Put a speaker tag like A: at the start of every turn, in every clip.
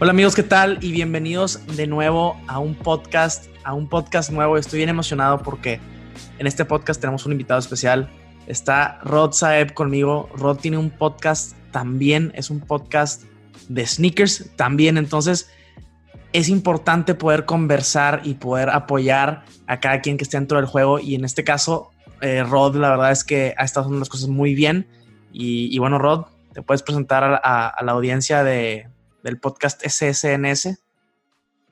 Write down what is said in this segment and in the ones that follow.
A: Hola amigos, ¿qué tal? Y bienvenidos de nuevo a un podcast, a un podcast nuevo. Estoy bien emocionado porque en este podcast tenemos un invitado especial. Está Rod Saeb conmigo. Rod tiene un podcast también, es un podcast de sneakers también. Entonces es importante poder conversar y poder apoyar a cada quien que esté dentro del juego. Y en este caso, eh, Rod, la verdad es que ha estado haciendo las cosas muy bien. Y, bueno, Rod, te puedes presentar a la audiencia de, del podcast SSNS.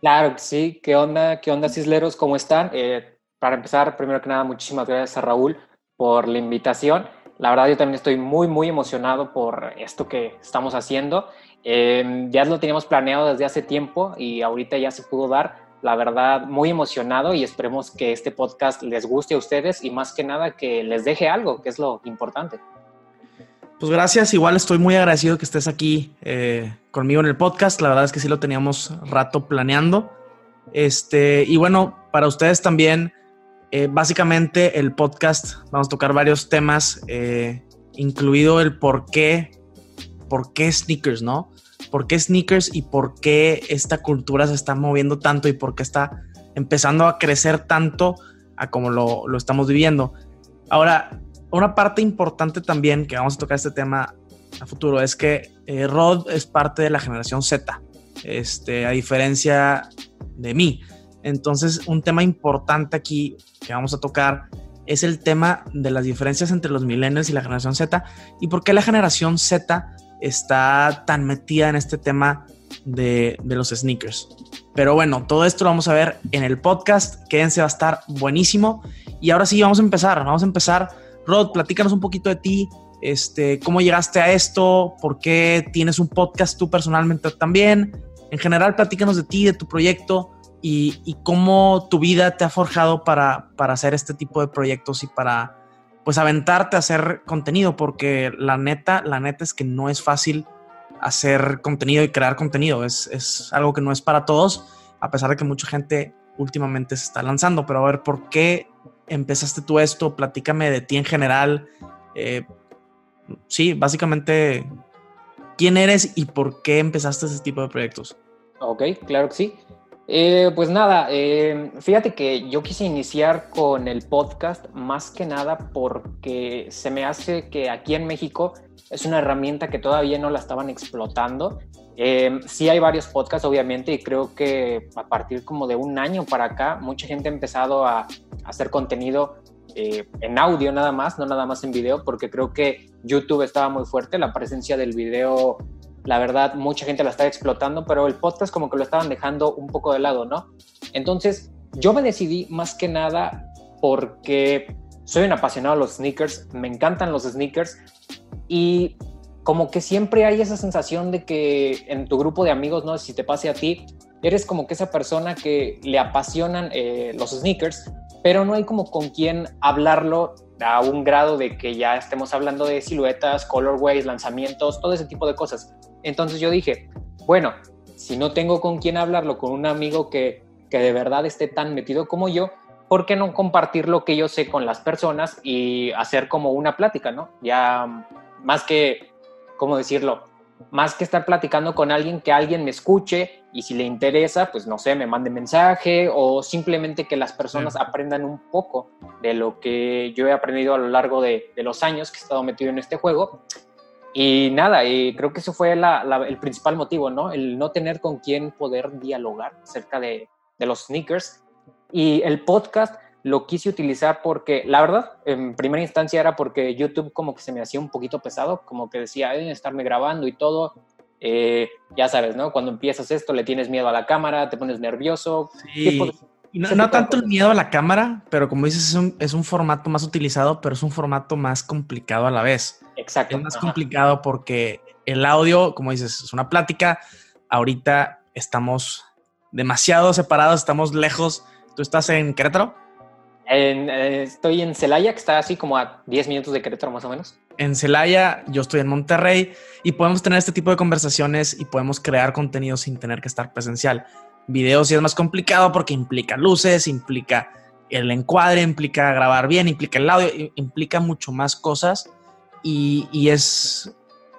B: Claro sí. ¿Qué onda? ¿Qué onda, Cisleros? ¿Cómo están? Eh, para empezar, primero que nada, muchísimas gracias a Raúl por la invitación. La verdad, yo también estoy muy, muy emocionado por esto que estamos haciendo. Em, ya lo teníamos planeado desde hace tiempo y ahorita ya se pudo dar. La verdad, muy emocionado y esperemos que este podcast les guste a ustedes y más que nada que les deje algo, que es lo importante.
A: Pues gracias, igual estoy muy agradecido que estés aquí eh, conmigo en el podcast. La verdad es que sí lo teníamos rato planeando. Este, y bueno, para ustedes también, eh, básicamente el podcast, vamos a tocar varios temas, eh, incluido el por qué, por qué sneakers, ¿no? ¿Por qué sneakers y por qué esta cultura se está moviendo tanto y por qué está empezando a crecer tanto a como lo, lo estamos viviendo? Ahora, una parte importante también que vamos a tocar este tema a futuro es que eh, Rod es parte de la generación Z, este, a diferencia de mí. Entonces, un tema importante aquí que vamos a tocar es el tema de las diferencias entre los millennials y la generación Z y por qué la generación Z está tan metida en este tema de, de los sneakers. Pero bueno, todo esto lo vamos a ver en el podcast. Quédense, va a estar buenísimo. Y ahora sí, vamos a empezar. Vamos a empezar Rod, platícanos un poquito de ti, este, cómo llegaste a esto, por qué tienes un podcast tú personalmente también. En general, platícanos de ti, de tu proyecto y, cómo tu vida te ha forjado para, para, hacer este tipo de proyectos y para, pues, aventarte a hacer contenido, porque la neta, la neta es que no es fácil hacer contenido y crear contenido. Es, es algo que no es para todos, a pesar de que mucha gente últimamente se está lanzando. Pero a ver, ¿por qué empezaste tú esto? Platícame de ti en general. Eh, sí, básicamente, ¿quién eres y por qué empezaste ese tipo de proyectos?
B: Ok, claro que sí. Eh, pues nada, eh, fíjate que yo quise iniciar con el podcast más que nada porque se me hace que aquí en México es una herramienta que todavía no la estaban explotando. sí hay varios podcasts, obviamente, y creo que a partir como de un año para acá, mucha gente ha empezado a, hacer contenido eh, en audio nada más, no nada más en video, porque creo que YouTube estaba muy fuerte, la presencia del video, la verdad, mucha gente la estaba explotando, pero el podcast como que lo estaban dejando un poco de lado, ¿no? Entonces, yo me decidí más que nada porque soy un apasionado de los sneakers, me encantan los sneakers y como que siempre hay esa sensación de que en tu grupo de amigos, no si te pase a ti, eres como que esa persona que le apasionan eh, los sneakers, pero no hay como con quién hablarlo a un grado de que ya estemos hablando de siluetas, colorways, lanzamientos, todo ese tipo de cosas. Entonces yo dije, bueno, si no tengo con quién hablarlo con un amigo que, que de verdad esté tan metido como yo, ¿por qué no compartir lo que yo sé con las personas y hacer como una plática, ¿no? Ya más que, ¿cómo decirlo? Más que estar platicando con alguien, que alguien me escuche y si le interesa, pues no sé, me mande mensaje o simplemente que las personas aprendan un poco de lo que yo he aprendido a lo largo de, los años que he estado metido en este juego. Y nada, y creo que eso fue el principal motivo, ¿no? El no tener con quién poder dialogar acerca de, de los sneakers. Y el podcast lo quise utilizar porque, la verdad, en primera instancia era porque YouTube como que se me hacía un poquito pesado, como que decía, deben estarme grabando y todo. Eh, ya sabes, ¿no? Cuando empiezas esto le tienes miedo a la cámara, te pones nervioso.
A: Sí. No, tanto el miedo a la cámara, pero como dices, es un, es un, formato más utilizado, pero es un formato más complicado a la vez.
B: Exacto.
A: Es más complicado porque el audio, como dices, es una plática. Ahorita estamos demasiado separados, estamos lejos. ¿Tú estás en Querétaro?
B: Eh, estoy en Celaya, que está así como a 10 minutos de Querétaro más o menos.
A: En Celaya, yo estoy en Monterrey y podemos tener este tipo de conversaciones y podemos crear contenido sin tener que estar presencial. Videos sí es más complicado porque implica luces, implica el encuadre, implica grabar bien, implica el audio, implica mucho más cosas y, y es,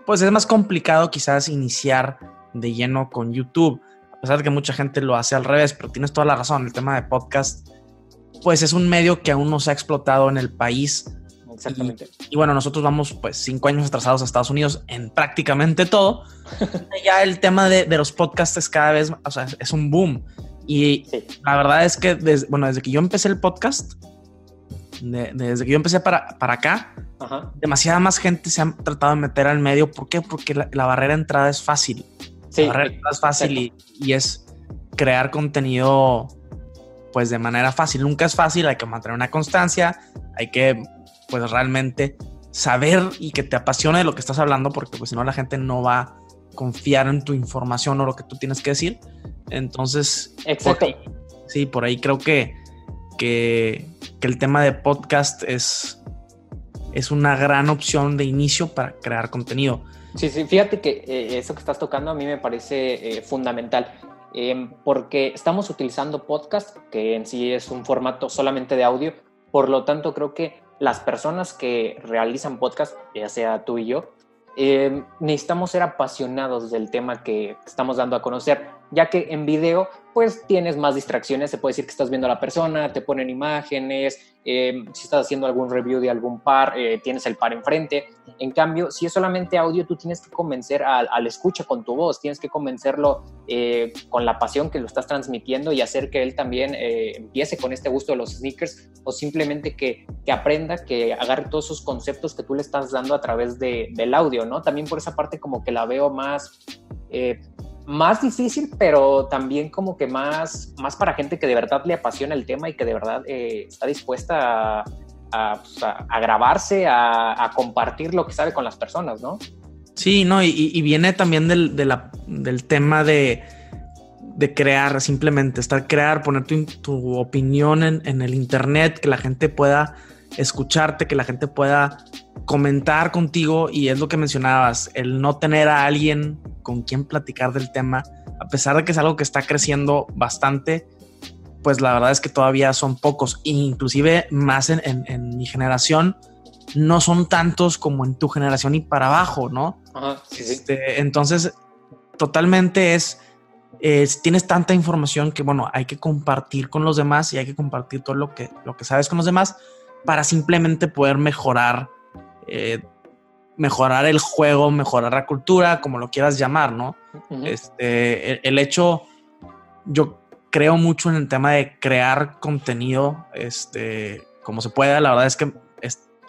A: pues es más complicado quizás iniciar de lleno con YouTube, a pesar de que mucha gente lo hace al revés, pero tienes toda la razón, el tema de podcast pues es un medio que aún no se ha explotado en el país.
B: Exactamente.
A: Y, bueno, nosotros vamos pues cinco años atrasados a Estados Unidos en prácticamente todo. ya el tema de, los podcasts es cada vez, o sea, es un boom. Y la verdad es que, desde, bueno, desde que yo empecé el podcast, desde que yo empecé para, para acá, demasiada más gente se ha tratado de meter al medio. ¿Por qué? Porque la, barrera de entrada es fácil. Sí, la barrera de entrada es fácil y, y, es crear contenido pues de manera fácil. Nunca es fácil, hay que mantener una constancia, hay que pues realmente saber y que te apasione de lo que estás hablando, porque pues si no la gente no va a confiar en tu información o lo que tú tienes que decir. Entonces,
B: Exacto.
A: sí, por ahí creo que, que, el tema de podcast es, es una gran opción de inicio para crear contenido.
B: Sí, sí, fíjate que eh, eso que estás tocando a mí me parece eh, fundamental. Em, porque estamos utilizando podcast, que en sí es un formato solamente de audio, por lo tanto creo que las personas que realizan podcast, ya sea tú y yo, em, necesitamos ser apasionados del tema que estamos dando a conocer, ya que en video pues tienes más distracciones, se puede decir que estás viendo a la persona, te ponen imágenes, eh, si estás haciendo algún review de algún par, eh, tienes el par enfrente. En cambio, si es solamente audio, tú tienes que convencer al, al escucha con tu voz, tienes que convencerlo eh, con la pasión que lo estás transmitiendo y hacer que él también empiece con este gusto de los sneakers o simplemente que, que, aprenda, que agarre todos esos conceptos que tú le estás dando a través de, del audio, ¿no? También por esa parte como que la veo más más difícil, pero también como que más, más para gente que de verdad le apasiona el tema y que de verdad eh, está dispuesta a, pues, grabarse, a, compartir lo que sabe con las personas, ¿no?
A: Sí, no, y, viene también del, del tema de, de, crear, simplemente estar crear, poner tu, opinión en, en, el internet, que la gente pueda escucharte, que la gente pueda comentar contigo y es lo que mencionabas, el no tener a alguien con quien platicar del tema, a pesar de que es algo que está creciendo bastante, pues la verdad es que todavía son pocos, inclusive más en, mi generación, no son tantos como en tu generación y para abajo, ¿no? Este, entonces, totalmente es, tienes tanta información que, bueno, hay que compartir con los demás y hay que compartir todo lo que, lo que sabes con los demás para simplemente poder mejorar eh, mejorar el juego, mejorar la cultura, como lo quieras llamar, ¿no? este, el, hecho, yo creo mucho en el tema de crear contenido, este, como se pueda. La verdad es que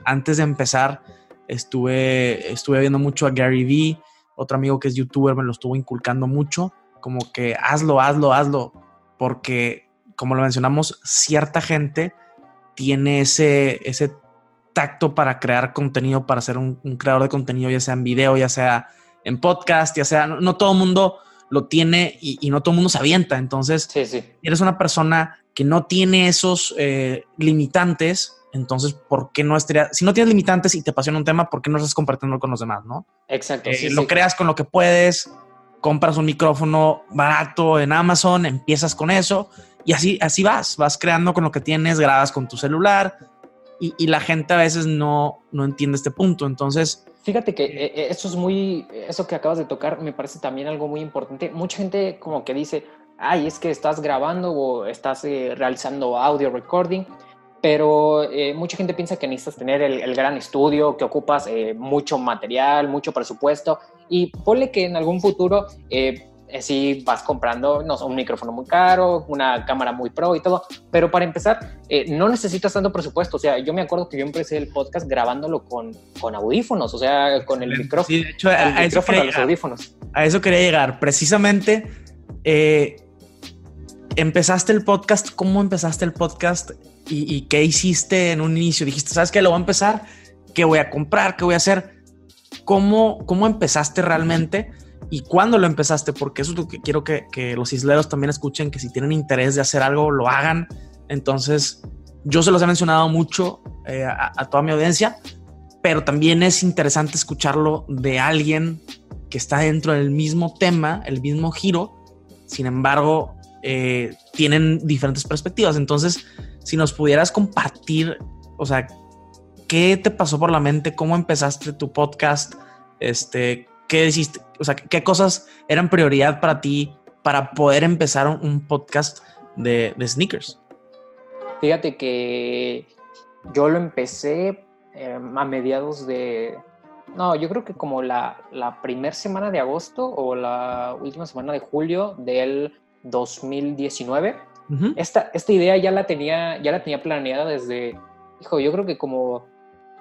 A: antes de empezar estuve, estuve viendo mucho a Gary Vee, otro amigo que es youtuber me lo estuvo inculcando mucho, como que hazlo, hazlo, hazlo, porque como lo mencionamos, cierta gente tiene ese, ese tacto para crear contenido, para ser un, creador de contenido, ya sea en video, ya sea en podcast, ya sea, no, todo el mundo lo tiene y, no todo el mundo se avienta. Entonces, eres una persona que no tiene esos eh, limitantes, entonces, ¿por qué no estaría? Si no tienes limitantes y te apasiona un tema, ¿por qué no estás compartiendo con los demás, no?
B: Exacto.
A: Eh, lo creas con lo que puedes, compras un micrófono barato en Amazon, empiezas con eso y así, así vas, vas creando con lo que tienes, grabas con tu celular, y, la gente a veces no, no entiende este punto. Entonces...
B: Fíjate que eh, eh, eso es muy, eso que acabas de tocar me parece también algo muy importante. Mucha gente como que dice, ay, es que estás grabando o estás eh, realizando audio recording, pero mucha gente piensa que necesitas tener el, gran estudio, que ocupas mucho material, mucho presupuesto, y ponle que en algún futuro eh, si vas comprando no, un micrófono muy caro, una cámara muy pro y todo, pero para empezar, eh, no necesitas tanto presupuesto. O sea, yo me acuerdo que yo empecé el podcast grabándolo con, con audífonos, o sea, con el micrófono. Sí, de hecho, a, los audífonos.
A: A eso quería llegar. Precisamente, eh, empezaste el podcast, ¿cómo empezaste el podcast y, y, qué hiciste en un inicio? Dijiste, ¿sabes qué? Lo voy a empezar, ¿qué voy a comprar? ¿Qué voy a hacer? ¿Cómo, cómo empezaste realmente? Y cuándo lo empezaste, porque eso es lo que quiero que, los isleros también escuchen, que si tienen interés de hacer algo, lo hagan. Entonces, yo se los he mencionado mucho eh, a, a, toda mi audiencia, pero también es interesante escucharlo de alguien que está dentro del mismo tema, el mismo giro, sin embargo, eh, tienen diferentes perspectivas. Entonces, si nos pudieras compartir, o sea, ¿qué te pasó por la mente? ¿Cómo empezaste tu podcast? Este, ¿qué hiciste? O sea, ¿qué cosas eran prioridad para ti para poder empezar un, podcast de, de, sneakers?
B: Fíjate que yo lo empecé eh, a mediados de... No, yo creo que como la, la primera semana de agosto o la última semana de julio del 2019. esta, esta idea ya la, tenía, ya la tenía planeada desde, hijo, yo creo que como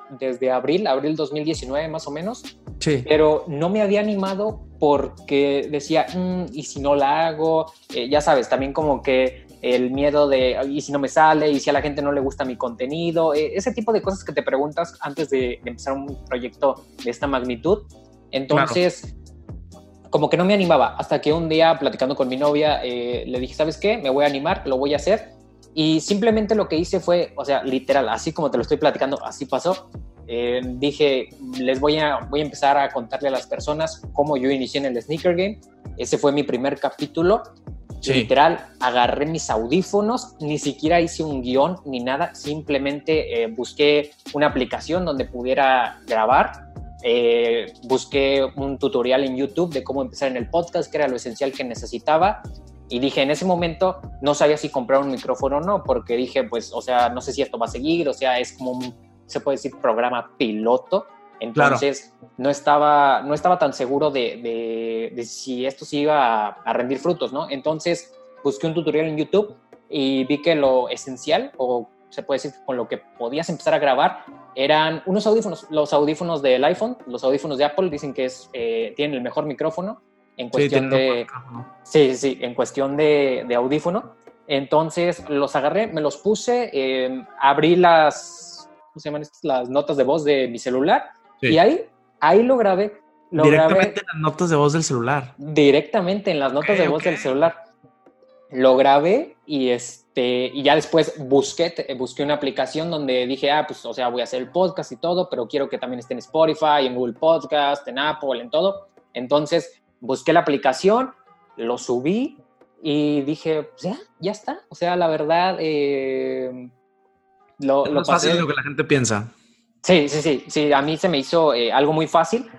B: desde abril, abril 2019 más o menos. Sí. Pero no me había animado porque decía, mm, ¿y si no la hago? Eh, ya sabes, también como que el miedo de, ¿y si no me sale? ¿Y si a la gente no le gusta mi contenido? Eh, ese tipo de cosas que te preguntas antes de, empezar un proyecto de esta magnitud. Entonces, como que no me animaba, hasta que un día platicando con mi novia eh, le dije, ¿sabes qué? Me voy a animar, lo voy a hacer. Y simplemente lo que hice fue, o sea, literal, así como te lo estoy platicando, así pasó. Eh, dije, les voy a, voy a empezar a contarle a las personas cómo yo inicié en el sneaker game. Ese fue mi primer capítulo. Literal, agarré mis audífonos, ni siquiera hice un guion ni nada, simplemente eh, busqué una aplicación donde pudiera grabar eh, busqué un tutorial en YouTube de cómo empezar en el podcast, que era lo esencial que necesitaba. Y dije, en ese momento no sabía si comprar un micrófono o no, porque dije, pues, o sea, no sé si esto va a seguir, o sea, es como un, se puede decir, programa piloto. Entonces, no, estaba, no estaba tan seguro de, de, si esto sí iba a, a, rendir frutos, ¿no? Entonces, busqué un tutorial en YouTube y vi que lo esencial, o se puede decir con lo que podías empezar a grabar, eran unos audífonos, los audífonos del iPhone, los audífonos de Apple dicen que es, eh, tienen el mejor micrófono en cuestión de... Sí, sí, en cuestión de, de, audífono. Entonces los agarré, me los puse, eh, abrí las, ¿cómo se llaman estas? Las notas de voz de mi celular y ahí, ahí lo grabé.
A: directamente en las notas de voz del celular.
B: Directamente en las notas de voz del celular. Lo grabé y este este, y ya después busqué, busqué una aplicación donde dije, ah, pues, o sea, voy a hacer el podcast y todo, pero quiero que también esté en Spotify, en Google Podcast, en Apple, en todo. Entonces, busqué la aplicación, lo subí y dije, pues ya, ya está. O sea, la verdad, eh,
A: lo, lo fácil de lo que la gente piensa.
B: Sí, sí, sí, sí, a mí se me hizo eh, algo muy fácil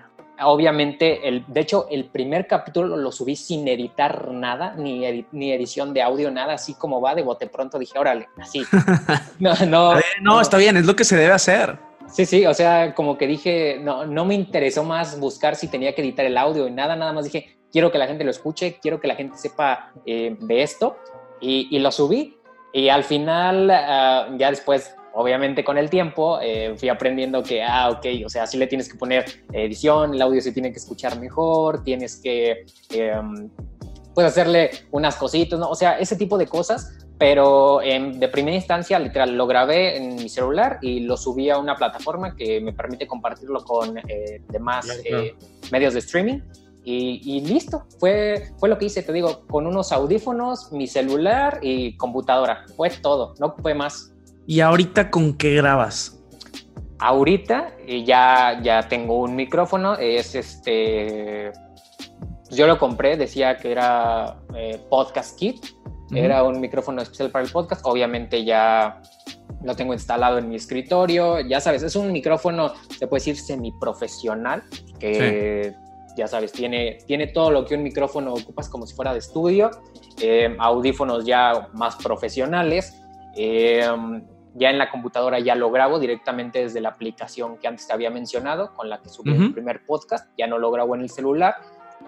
B: obviamente, el, de hecho, el primer capítulo lo subí sin editar nada, ni, ni edición de audio, nada, así como va de bote pronto. Dije, órale, así.
A: No, no, no, está bien, es lo que se debe hacer.
B: Sí, sí, o sea, como que dije, no, no me interesó más buscar si tenía que editar el audio y nada, nada más dije, quiero que la gente lo escuche, quiero que la gente sepa eh, de esto y, lo subí. Y al final, ah, ya después obviamente con el tiempo eh, fui aprendiendo que, ah, ok, o sea, sí le tienes que poner edición, el audio se tiene que escuchar mejor, tienes que, pues, hacerle unas cositas, ¿no? O sea, ese tipo de cosas, pero de primera instancia, literal, lo grabé en mi celular y lo subí a una plataforma que me permite compartirlo con eh, demás eh, medios de streaming. Y, y, listo, fue, fue lo que hice, te digo, con unos audífonos, mi celular y computadora, fue todo, no fue más.
A: ¿Y ahorita con qué grabas?
B: Ahorita eh, ya, ya tengo un micrófono, es este, yo lo compré, decía que era eh, Podcast Kit, era un micrófono especial para el podcast, obviamente ya lo tengo instalado en mi escritorio, ya sabes, es un micrófono, se puede decir semiprofesional, que ya sabes, tiene, tiene todo lo que un micrófono ocupas como si fuera de estudio, eh, audífonos ya más profesionales, ya en la computadora ya lo grabo directamente desde la aplicación que antes te había mencionado, con la que subí el primer podcast, ya no lo grabo en el celular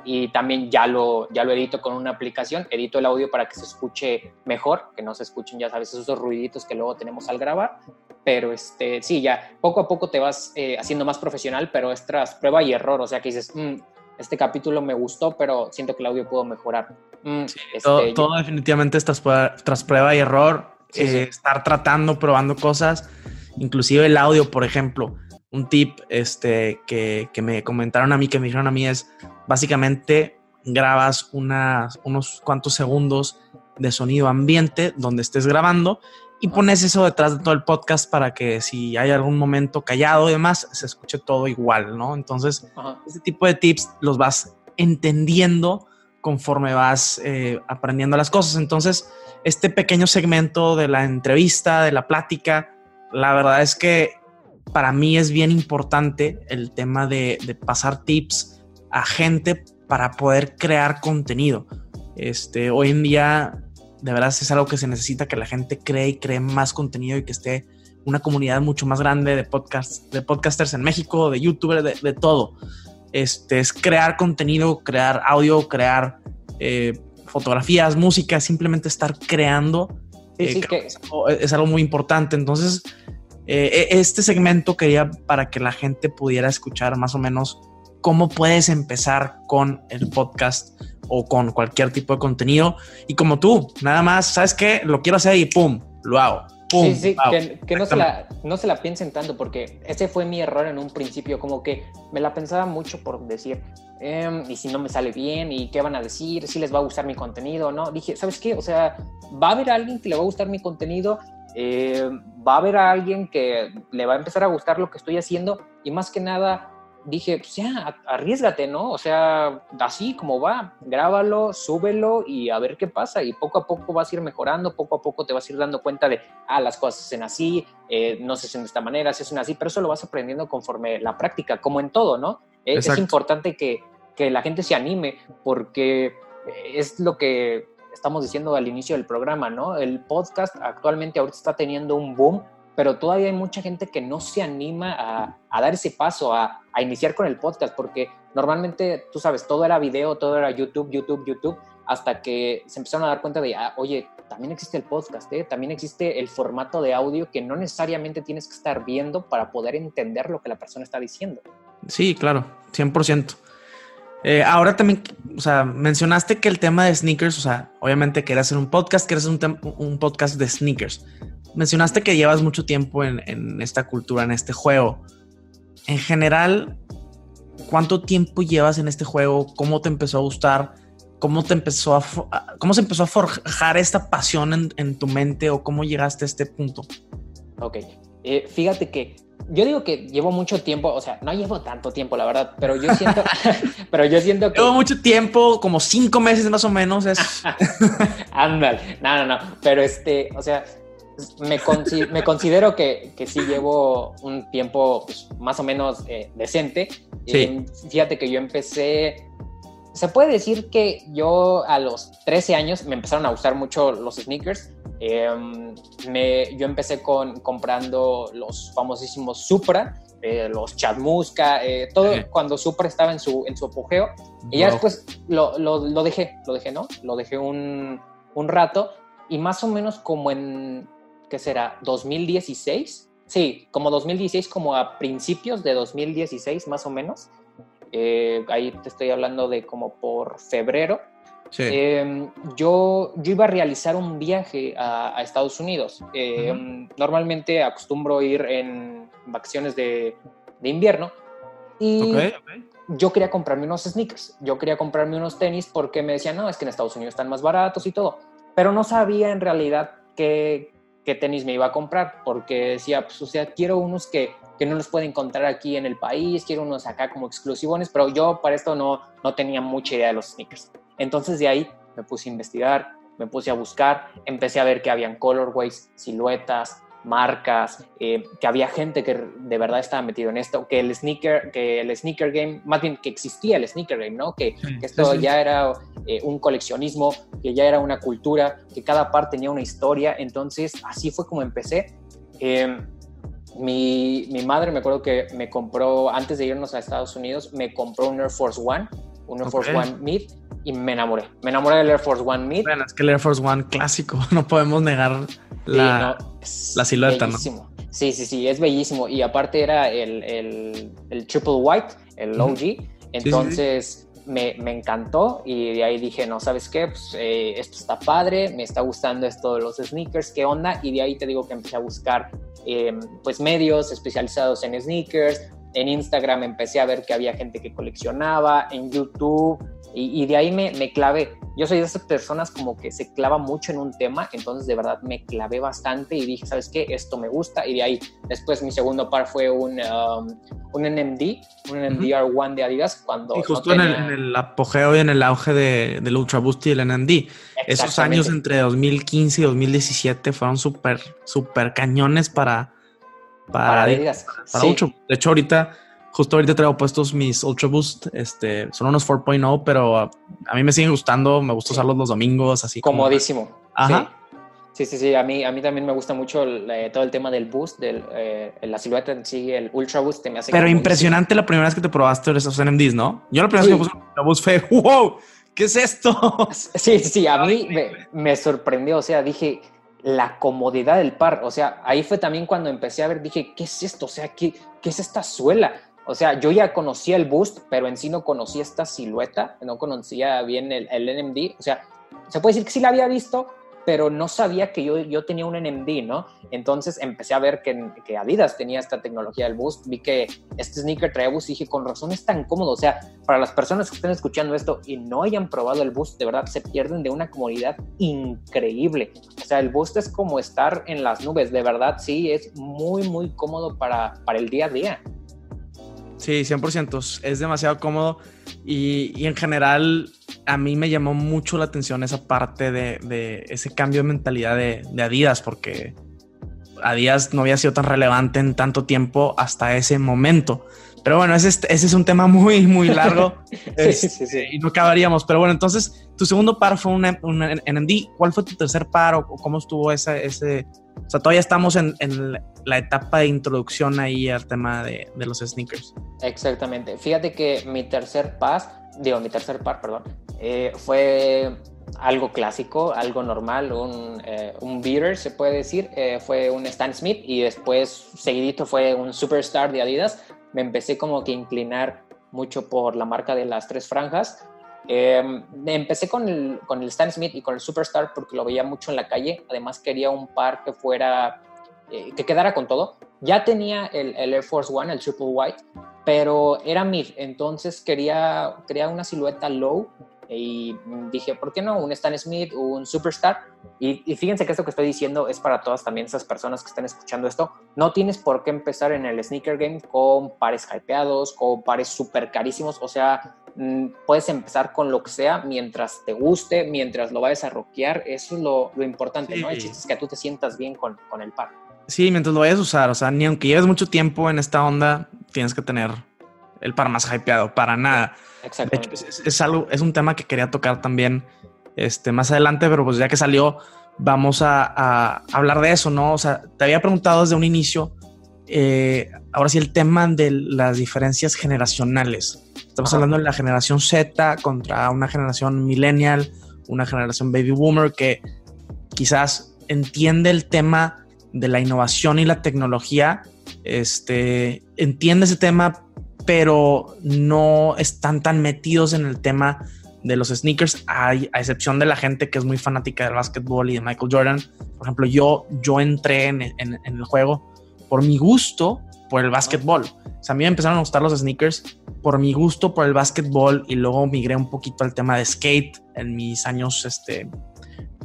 B: y también ya lo, ya lo edito con una aplicación, edito el audio para que se escuche mejor, que no se escuchen, ya sabes, esos ruiditos que luego tenemos al grabar, pero este, sí, ya poco a poco te vas eh, haciendo más profesional, pero es tras prueba y error, o sea que dices, mm, este capítulo me gustó, pero siento que el audio puedo mejorar.
A: Mm, este, todo, definitivamente es tras prueba y error, eh, estar tratando, probando cosas, inclusive el audio, por ejemplo. un tip este, que, que, me comentaron a mí, que me dijeron a mí es básicamente grabas unas, unos cuantos segundos de sonido ambiente donde estés grabando y pones eso detrás de todo el podcast para que si hay algún momento callado y demás, se escuche todo igual, ¿no? Entonces, este tipo de tips los vas entendiendo conforme vas eh, aprendiendo las cosas. Entonces, este pequeño segmento de la entrevista, de la plática, la verdad es que para mí es bien importante el tema de, de pasar tips a gente para poder crear contenido. Este, hoy en día de verdad es algo que se necesita que la gente cree y cree más contenido y que esté una comunidad mucho más grande de podcasts, de podcasters en México, de youtubers, de, todo. Este es crear contenido, crear audio, crear eh, fotografías, música, simplemente estar creando. Eh, es, algo, muy importante. Entonces, eh, e, este segmento quería para que la gente pudiera escuchar más o menos cómo puedes empezar con el podcast o con cualquier tipo de contenido. Y como tú, nada más, ¿sabes qué? Lo quiero hacer y ¡pum! Lo hago. ¡Pum!
B: Sí, sí, que, no, se la, no se la piensen tanto porque ese fue mi error en un principio, como que me la pensaba mucho por decir, em, y si no me sale bien, y qué van a decir, si les va a gustar mi contenido, ¿no? Dije, ¿sabes qué? O sea, va a haber alguien que le va a gustar mi contenido, eh, va a haber alguien que le va a empezar a gustar lo que estoy haciendo, y más que nada, dije, pues ya, arriesgate, ¿no? O sea, así como va, grábalo, súbelo y a ver qué pasa. Y poco a poco vas a ir mejorando, poco a poco te vas a ir dando cuenta de, ah, las cosas se hacen así, eh, no se hacen de esta manera, se hacen así, pero eso lo vas aprendiendo conforme la práctica, como en todo, ¿no? Eh, es importante que, que la gente se anime porque es lo que estamos diciendo al inicio del programa, ¿no? El podcast actualmente ahorita está teniendo un boom pero todavía hay mucha gente que no se anima a, dar ese paso, a, iniciar con el podcast, porque normalmente, tú sabes, todo era video, todo era YouTube, YouTube, YouTube, hasta que se empezaron a dar cuenta de, ah, oye, también existe el podcast, ¿eh? también existe el formato de audio que no necesariamente tienes que estar viendo para poder entender lo que la persona está diciendo.
A: Sí, claro, 100%. Eh, ahora también, o sea, mencionaste que el tema de sneakers, o sea, obviamente querías hacer un podcast, quieres hacer un podcast de sneakers mencionaste que llevas mucho tiempo en, esta cultura, en este juego. En general, ¿cuánto tiempo llevas en este juego? ¿Cómo te empezó a gustar? ¿Cómo te empezó a, cómo se empezó a forjar esta pasión en, tu mente o cómo llegaste a este punto?
B: Ok, eh, fíjate que yo digo que llevo mucho tiempo, o sea, no llevo tanto tiempo, la verdad, pero yo siento, pero yo siento que...
A: Llevo mucho tiempo, como cinco meses más o menos. Es...
B: Ándale, no, no, no, pero este, o sea, me, me considero que, que, sí llevo un tiempo pues, más o menos eh, decente. Eh, fíjate que yo empecé, se puede decir que yo a los 13 años me empezaron a gustar mucho los sneakers. Em, me, yo empecé con, comprando los famosísimos Supra, eh, los Chatmuska, todo cuando Supra estaba en su, en su apogeo. Y ya después lo, lo, lo, dejé, lo dejé, ¿no? Lo dejé un, un rato y más o menos como en ¿qué será? ¿2016? Sí, como 2016, como a principios de 2016 más o menos. Eh, ahí te estoy hablando de como por febrero. Sí. Em, yo, yo iba a realizar un viaje a, Estados Unidos. Em, normalmente acostumbro ir en vacaciones de, de invierno y yo quería comprarme unos sneakers. Yo quería comprarme unos tenis porque me decían, no, es que en Estados Unidos están más baratos y todo. Pero no sabía en realidad qué, qué tenis me iba a comprar, porque decía, pues, o sea, quiero unos que, que no los puedo encontrar aquí en el país, quiero unos acá como exclusivones, pero yo para esto no, no tenía mucha idea de los sneakers. Entonces de ahí me puse a investigar, me puse a buscar, empecé a ver que habían colorways, siluetas, marcas, eh, que había gente que de verdad estaba metido en esto, que el sneaker, que el sneaker game, más bien que existía el sneaker game, ¿no? Que, esto ya era eh, un coleccionismo, que ya era una cultura, que cada par tenía una historia, entonces así fue como empecé. Em, mi, mi, madre me acuerdo que me compró, antes de irnos a Estados Unidos, me compró un Air Force One, un Air Force One Mid, y me enamoré. Me enamoré del Air Force One Mid.
A: Bueno, es que el Air Force One clásico, no podemos negar la, la silueta,
B: bellísimo. ¿no? Sí, sí, sí, es bellísimo. Y aparte era el, el, el Triple White, el OG. Entonces Me, me, encantó y de ahí dije, no, ¿sabes qué? Pues, eh, esto está padre, me está gustando esto de los sneakers, ¿qué onda? Y de ahí te digo que empecé a buscar em, pues medios especializados en sneakers, en Instagram empecé a ver que había gente que coleccionaba, en YouTube, y, de ahí me, me, clavé. Yo soy de esas personas como que se clava mucho en un tema, entonces de verdad me clavé bastante y dije, ¿sabes qué? Esto me gusta. Y de ahí, después mi segundo par fue un, um, un NMD, un NMDR1 de Adidas. Cuando
A: y justo en, el, apogeo y en el auge de, del Ultra Boost y el NMD. Esos años entre 2015 y 2017 fueron súper, súper cañones para, para. Para, De hecho, ahorita Justo ahorita traigo puestos mis Ultra Boost, este, son unos 4.0, pero a, mí me siguen gustando, me gusta usarlos los domingos, así
B: Comodísimo. Ajá. Sí. sí, sí, a mí, a mí también me gusta mucho eh, todo el tema del boost, del, eh, la silueta en sí, el Ultra Boost, me hace
A: Pero impresionante la primera vez que te probaste esos NMDs, ¿no? Yo la primera vez que puse Ultra Boost fue, wow, ¿qué es esto?
B: Sí, sí, sí, a mí me, me sorprendió, o sea, dije, la comodidad del par. O sea, ahí fue también cuando empecé a ver, dije, ¿qué es esto? O sea, ¿qué, es esta suela? O sea, yo ya conocía el Boost, pero en sí no conocía esta silueta, no conocía bien el, NMD. O sea, se puede decir que sí la había visto, pero no sabía que yo, yo tenía un NMD, ¿no? Entonces empecé a ver que, que, Adidas tenía esta tecnología del Boost, vi que este sneaker traía Boost y dije, con razón es tan cómodo. O sea, para las personas que estén escuchando esto y no hayan probado el Boost, de verdad se pierden de una comodidad increíble. O sea, el Boost es como estar en las nubes, de verdad, sí, es muy, muy cómodo para, para el día a día.
A: Sí, 100%. Es demasiado cómodo y, en general a mí me llamó mucho la atención esa parte de, ese cambio de mentalidad de, Adidas porque Adidas no había sido tan relevante en tanto tiempo hasta ese momento. Pero bueno, ese, ese es un tema muy, muy largo este, y no acabaríamos. Pero bueno, entonces tu segundo par fue un, un NMD. ¿Cuál fue tu tercer par o cómo estuvo ese, ese, o sea, todavía estamos en, la etapa de introducción ahí al tema de, los sneakers.
B: Exactamente. Fíjate que mi tercer digo, mi tercer par, perdón, eh, fue algo clásico, algo normal, un, eh, un beater, se puede decir. Eh, fue un Stan Smith y después, seguidito, fue un Superstar de Adidas. Me empecé como que inclinar mucho por la marca de las tres franjas Em, empecé con el, con el Stan Smith y con el Superstar porque lo veía mucho en la calle. Además quería un par que fuera, eh, que quedara con todo. Ya tenía el, el, Air Force One, el Triple White, pero era mid. Entonces quería, quería una silueta low y dije, ¿por qué no? Un Stan Smith, un Superstar. Y, fíjense que esto que estoy diciendo es para todas también esas personas que están escuchando esto. No tienes por qué empezar en el sneaker game con pares hypeados, con pares súper carísimos. O sea, mm, puedes empezar con lo que sea mientras te guste, mientras lo vayas a rockear. Eso es lo, lo importante, ¿no? El chiste es que tú te sientas bien con, con el par.
A: Sí, mientras lo vayas a usar. O sea, ni aunque lleves mucho tiempo en esta onda, tienes que tener el par más hypeado, para nada. Exacto. es, algo, es un tema que quería tocar también este, más adelante, pero pues ya que salió, vamos a, hablar de eso, ¿no? O sea, te había preguntado desde un inicio, eh, ahora sí, el tema de las diferencias generacionales. Estamos hablando de la generación Z contra una generación millennial, una generación baby boomer que quizás entiende el tema de la innovación y la tecnología, este, entiende ese tema, pero no están tan metidos en el tema de los sneakers, a, excepción de la gente que es muy fanática del básquetbol y de Michael Jordan. Por ejemplo, yo, yo entré en, el juego por mi gusto por el básquetbol. O sea, a mí me empezaron a gustar los sneakers por mi gusto por el básquetbol y luego migré un poquito al tema de skate en mis años, este,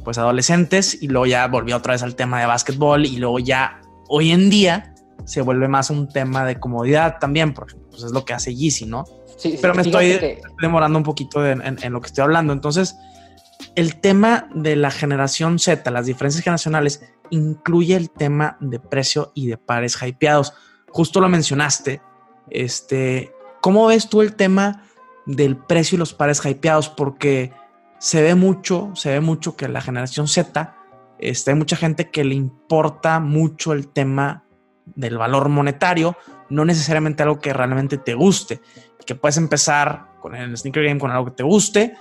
A: pues adolescentes y luego ya volví otra vez al tema de básquetbol y luego ya hoy en día se vuelve más un tema de comodidad también, porque pues es lo que hace Yeezy, ¿no? Sí, Pero me estoy demorando un poquito en, lo que estoy hablando. Entonces, el tema de la generación Z, las diferencias generacionales, incluye el tema de precio y de pares hypeados. Justo lo mencionaste. Este, ¿Cómo ves tú el tema del precio y los pares hypeados? Porque se ve mucho, se ve mucho que la generación Z, este, hay mucha gente que le importa mucho el tema del valor monetario, no necesariamente algo que realmente te guste, que puedes empezar con el sneaker game con algo que te guste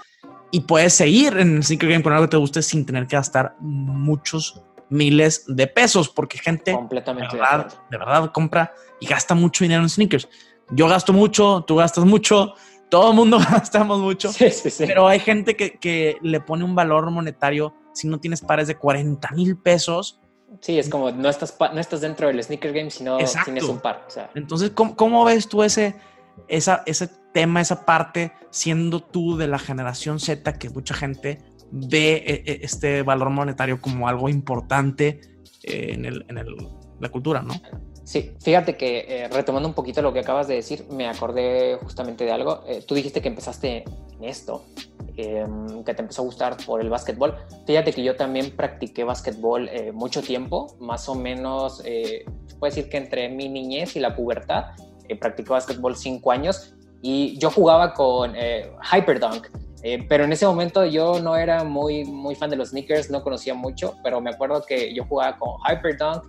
A: y puedes seguir en el sneaker game con algo que te guste sin tener que gastar muchos miles de pesos, porque gente
B: Completamente
A: de, verdad, compra y gasta mucho dinero en sneakers. Yo gasto mucho, tú gastas mucho, todo el mundo gastamos mucho, pero hay gente que, que, le pone un valor monetario si no tienes pares de 40 mil pesos
B: Sí, es como no estás, no estás dentro del sneaker game, sino tienes un par.
A: Entonces, ¿cómo, ves tú ese, esa, ese tema, esa parte, siendo tú de la generación Z, que mucha gente ve eh, eh, este valor monetario como algo importante eh, en, el, en el, la cultura, ¿no?
B: Sí, fíjate que retomando un poquito lo que acabas de decir, me acordé justamente de algo. tú dijiste que empezaste en esto, em, que te empezó a gustar por el básquetbol. Fíjate que yo también practiqué básquetbol mucho tiempo, más o menos, se puede decir que entre mi niñez y la pubertad, practiqué básquetbol cinco años y yo jugaba con Hyperdunk eh, pero en ese momento yo no era muy, muy fan de los sneakers, no conocía mucho, pero me acuerdo que yo jugaba con Hyperdunk,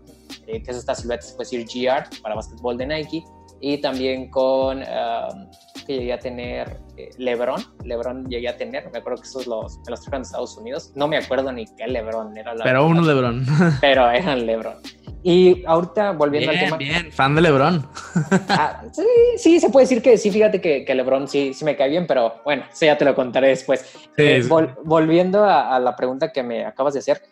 B: eh, que es esta silueta, se puede decir GR para básquetbol de Nike, y también con, um, que llegué a tener eh, LeBron, LeBron llegué a tener, me acuerdo que esos los, me los trajeron de Estados Unidos, no me acuerdo ni qué LeBron era. La
A: pero uno LeBron.
B: Pero eran LeBron. Y ahorita, volviendo
A: al
B: tema.
A: Bien, fan de LeBron.
B: Ah, sí, sí, se puede decir que sí, fíjate que, que, LeBron sí, sí me cae bien, pero bueno, eso ya te lo contaré después. Eh, volviendo a, la pregunta que me acabas de hacer,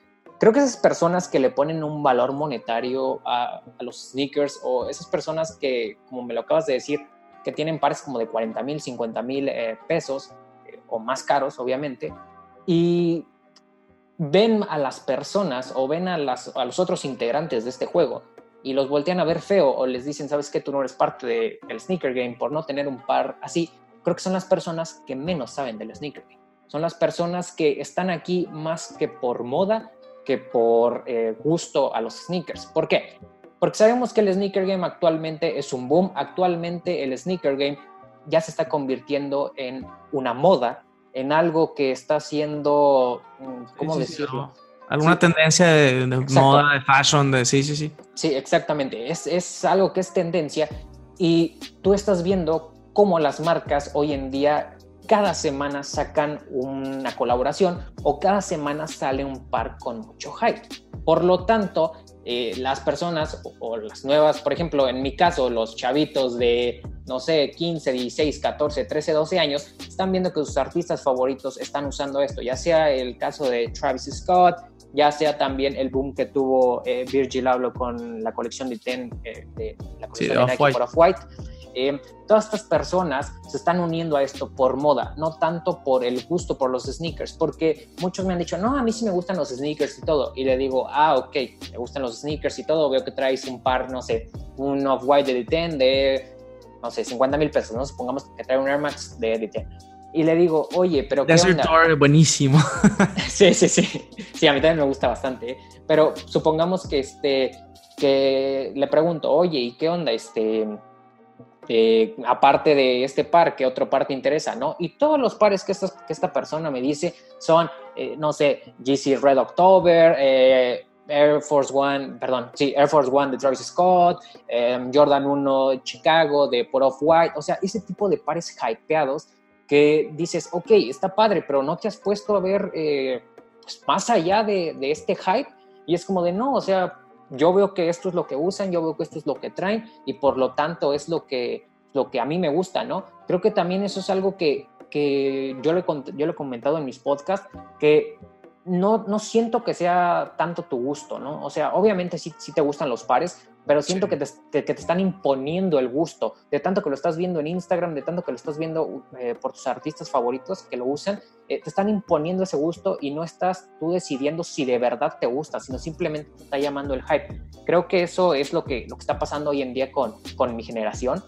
B: creo que esas personas que le ponen un valor monetario a, los sneakers o esas personas que, como me lo acabas de decir, que tienen pares como de 40 mil, 50 mil eh, pesos eh, o más caros, obviamente, y ven a las personas o ven a, las, a los otros integrantes de este juego y los voltean a ver feo o les dicen, sabes que tú no eres parte del sneaker game por no tener un par así, creo que son las personas que menos saben del sneaker game. Son las personas que están aquí más que por moda, que por eh, gusto a los sneakers. ¿Por qué? Porque sabemos que el sneaker game actualmente es un boom. Actualmente el sneaker game ya se está convirtiendo en una moda en algo que está haciendo, mm, ¿cómo decirlo?
A: Alguna tendencia de, moda, de fashion, de sí, sí, sí.
B: Sí, exactamente. Es, es algo que es tendencia y tú estás viendo cómo las marcas hoy en día cada semana sacan una colaboración o cada semana sale un par con mucho hype. Por lo tanto, eh, las personas o, las nuevas, por ejemplo, en mi caso, los chavitos de, no sé, 15, 16, 14, 13, 12 años, están viendo que sus artistas favoritos están usando esto, ya sea el caso de Travis Scott, ya sea también el boom que tuvo eh, Virgil Abloh con la colección de Ten, eh, de la colección de, Nike Off-White. Eh, todas estas personas se están uniendo a esto por moda, no tanto por el gusto por los sneakers, porque muchos me han dicho, no, a mí sí me gustan los sneakers y todo, y le digo, ah, ok, me gustan los sneakers y todo, veo que traes un par, no sé, un off-white de Ten de, no sé, 50 mil pesos, ¿no? Supongamos que trae un Air Max de Ten. Y le digo, oye, pero
A: ¿qué Desert Tour, buenísimo.
B: sí, sí, sí. Sí, a mí también me gusta bastante. ¿eh? Pero supongamos que, este, que le pregunto, oye, ¿y qué onda? Este, eh, aparte de este par, ¿qué otro par te interesa? ¿no? Y todos los pares que esta, persona me dice son, eh, no sé, GC Red October, eh, Air Force One, perdón, sí, Air Force One de Travis Scott, Jordan 1 Chicago de Por Off White, o sea, ese tipo de pares hypeados que dices, ok, está padre, pero no te has puesto a ver más allá de, de este hype. Y es como de, no, o sea, yo veo que esto es lo que usan, yo veo que esto es lo que traen y por lo tanto es lo que, lo que a mí me gusta, ¿no? Creo que también eso es algo que, que yo, le, yo le he comentado en mis podcasts, que no, no siento que sea tanto tu gusto, ¿no? O sea, obviamente sí, sí te gustan los pares, pero siento que, te, que, te, están imponiendo el gusto, de tanto que lo estás viendo en Instagram, de tanto que lo estás viendo eh, por tus artistas favoritos que lo usan, eh, te están imponiendo ese gusto y no estás tú decidiendo si de verdad te gusta, sino simplemente te está llamando el hype. Creo que eso es lo que, lo que está pasando hoy en día con, con mi generación.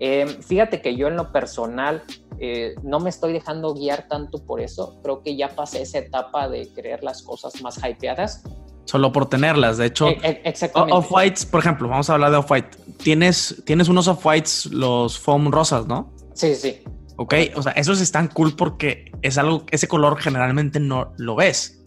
B: Eh, fíjate que yo en lo personal no me estoy dejando guiar tanto por eso, creo que ya pasé esa etapa de creer las cosas más hypeadas
A: solo por tenerlas. De hecho,
B: e, e,
A: Off-Whites, por ejemplo, vamos a hablar de Off-White. Tienes, tienes unos Off-Whites, los foam rosas, ¿no?
B: Sí, sí.
A: Ok, o sea, esos están cool porque es algo, ese color generalmente no lo ves.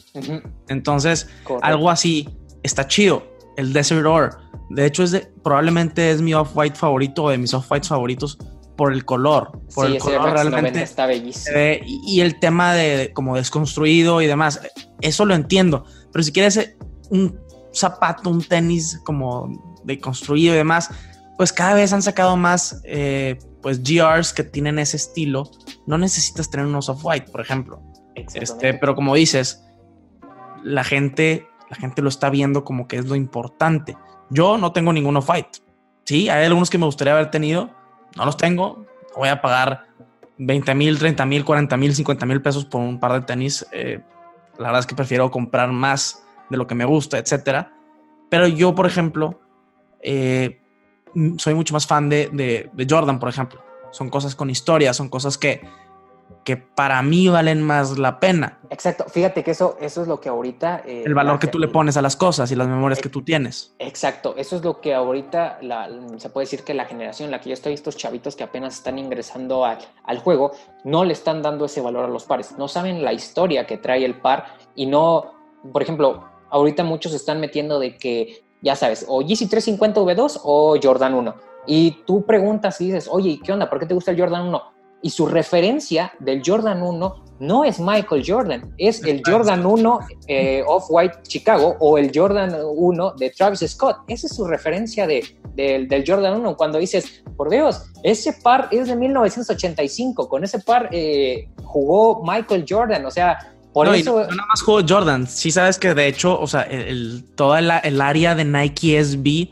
A: Entonces, algo así está chido. El Desert Ore, de hecho, es de, probablemente es mi Off-White favorito o de mis Off-Whites favoritos por el color. Por
B: sí,
A: el color
B: realmente está bellísimo.
A: y, el tema de, como desconstruido y demás, eso lo entiendo. Pero si quieres un zapato, un tenis como de construido y demás, pues cada vez han sacado más eh, pues GRs que tienen ese estilo. No necesitas tener unos off-white, por ejemplo. Este, pero como dices, la gente la gente lo está viendo como que es lo importante. Yo no tengo ninguno fight. Sí, hay algunos que me gustaría haber tenido, no los tengo. Voy a pagar 20 mil, 30 mil, 40 mil, 50 mil pesos por un par de tenis. Eh, la verdad es que prefiero comprar más de lo que me gusta, etcétera. Pero yo, por ejemplo, eh, soy mucho más fan de, de, Jordan, por ejemplo. Son cosas con historia, son cosas que, que para mí valen más la pena.
B: Exacto, fíjate que eso, eso es lo que ahorita...
A: Eh, el valor que tú le pones a las cosas y las memorias que tú tienes.
B: Exacto, eso es lo que ahorita se puede decir que la generación en la que yo estoy, estos chavitos que apenas están ingresando al, al juego, no le están dando ese valor a los pares, no saben la historia que trae el par y no, por ejemplo, ahorita muchos están metiendo de que, ya sabes, o GC 350 V2 o Jordan 1. Y tú preguntas y dices, oye, ¿qué onda? ¿Por qué te gusta el Jordan 1? Y su referencia del Jordan 1 no es Michael Jordan, es el Jordan 1 eh, Off-White Chicago o el Jordan 1 de Travis Scott. Esa es su referencia de, del Jordan 1. Cuando dices, por Dios, ese par es de 1985, con ese par eh, jugó Michael Jordan, o sea,
A: no, nada más jugó Jordan. Sí sabes que de hecho, o sea, el, toda el área de Nike SB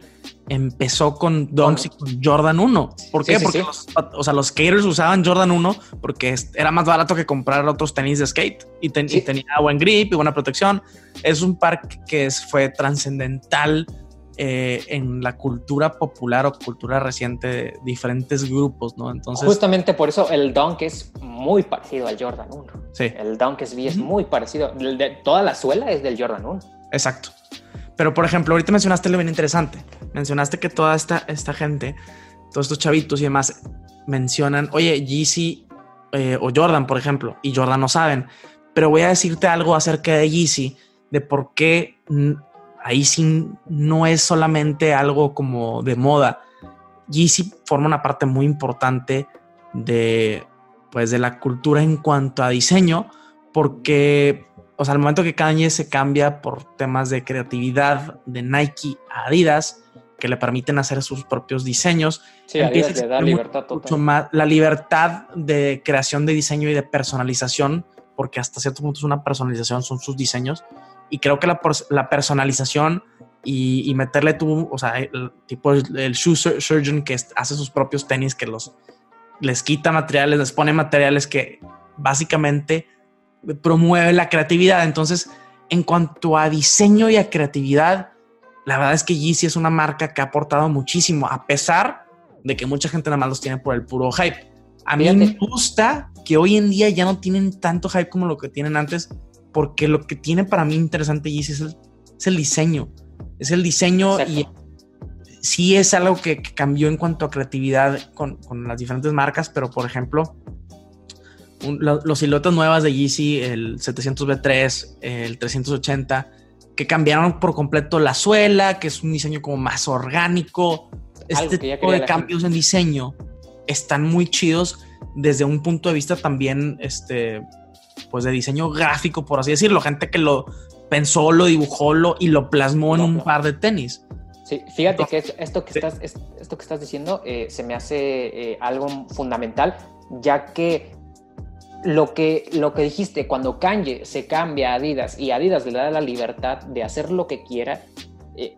A: empezó con Dunks y con Jordan 1. ¿Por qué? porque Los, o sea, los skaters usaban Jordan 1 porque era más barato que comprar otros tenis de skate y, y tenía buen grip y buena protección. Es un par que fue trascendental eh, en la cultura popular o cultura reciente de diferentes grupos, ¿no?
B: Entonces... Justamente por eso el Dunk es muy parecido al Jordan 1. Sí. El Dunk SB es muy parecido. De, toda la suela es del Jordan 1.
A: Exacto. Pero, por ejemplo, ahorita mencionaste lo bien interesante. Mencionaste que toda esta, esta gente, todos estos chavitos y demás, mencionan, oye, Yeezy eh, o Jordan, por ejemplo, y Jordan no saben. Pero voy a decirte algo acerca de Yeezy, de por qué ahí sí no es solamente algo como de moda. Yeezy forma una parte muy importante de, pues, de la cultura en cuanto a diseño, porque, o sea, al momento que Kanye se cambia por temas de creatividad de Nike a Adidas, que le permiten hacer sus propios diseños.
B: Sí, Adidas le da libertad
A: mucho más la libertad de creación de diseño y de personalización, porque hasta cierto punto es una personalización, son sus diseños y creo que la, la personalización y, meterle tú, o sea, el tipo el shoe surgeon que hace sus propios tenis, que los les quita materiales, les pone materiales que básicamente promueve la creatividad. Entonces, en cuanto a diseño y a creatividad, la verdad es que Yeezy es una marca que ha aportado muchísimo, a pesar de que mucha gente nada más los tiene por el puro hype. A mí me gusta que hoy en día ya no tienen tanto hype como lo que tienen antes, porque lo que tiene para mí interesante Yeezy es el, es el diseño. Es el diseño y sí es algo que, cambió en cuanto a creatividad con, con las diferentes marcas, pero por ejemplo, los siluetas nuevas de Yeezy, el 700B3, el 380, que cambiaron por completo la suela, que es un diseño como más orgánico. Este tipo de cambios en diseño están muy chidos desde un punto de vista también este, pues de diseño gráfico, por así decirlo, gente que lo pensó, lo dibujó lo, y lo plasmó en un par de tenis.
B: Sí, fíjate que esto que, estás, esto que estás diciendo eh, se me hace eh, algo fundamental, ya que lo, que lo que dijiste, cuando Kanye se cambia a Adidas y Adidas le da la libertad de hacer lo que quiera, eh,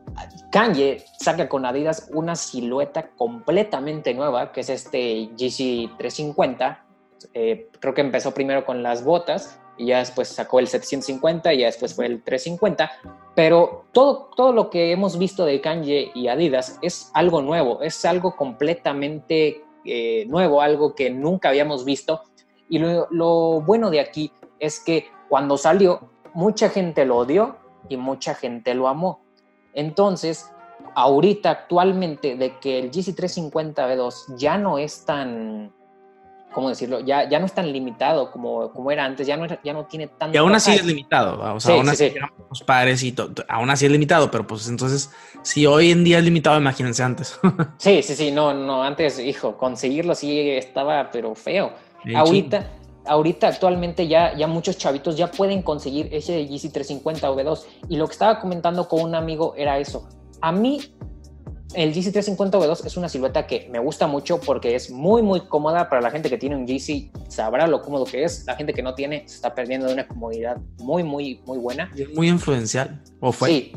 B: Kanye saca con Adidas una silueta completamente nueva, que es este GC 350, eh, creo que empezó primero con las botas y ya después sacó el 750 y ya después fue el 350, pero todo, todo lo que hemos visto de Kanye y Adidas es algo nuevo, es algo completamente eh, nuevo, algo que nunca habíamos visto y lo, lo bueno de aquí es que cuando salió mucha gente lo odió y mucha gente lo amó. Entonces, ahorita actualmente de que el GC350 V2 ya no es tan ¿cómo decirlo? Ya, ya no es tan limitado como, como era antes, ya no, ya no tiene tanto...
A: Y aún así es limitado, o sea, aún así los padres y todo, aún así es limitado, pero pues entonces, si hoy en día es limitado, imagínense antes.
B: sí, sí, sí, no, no, antes, hijo, conseguirlo sí estaba, pero feo. ahorita, ahorita actualmente ya, ya muchos chavitos ya pueden conseguir ese GC350 V2 y lo que estaba comentando con un amigo era eso. A mí el GC 350 V2 es una silueta que me gusta mucho porque es muy, muy cómoda para la gente que tiene un GC, sabrá lo cómodo que es. La gente que no tiene se está perdiendo de una comodidad muy, muy, muy buena.
A: Y es muy influencial, ¿o fue?
B: Sí.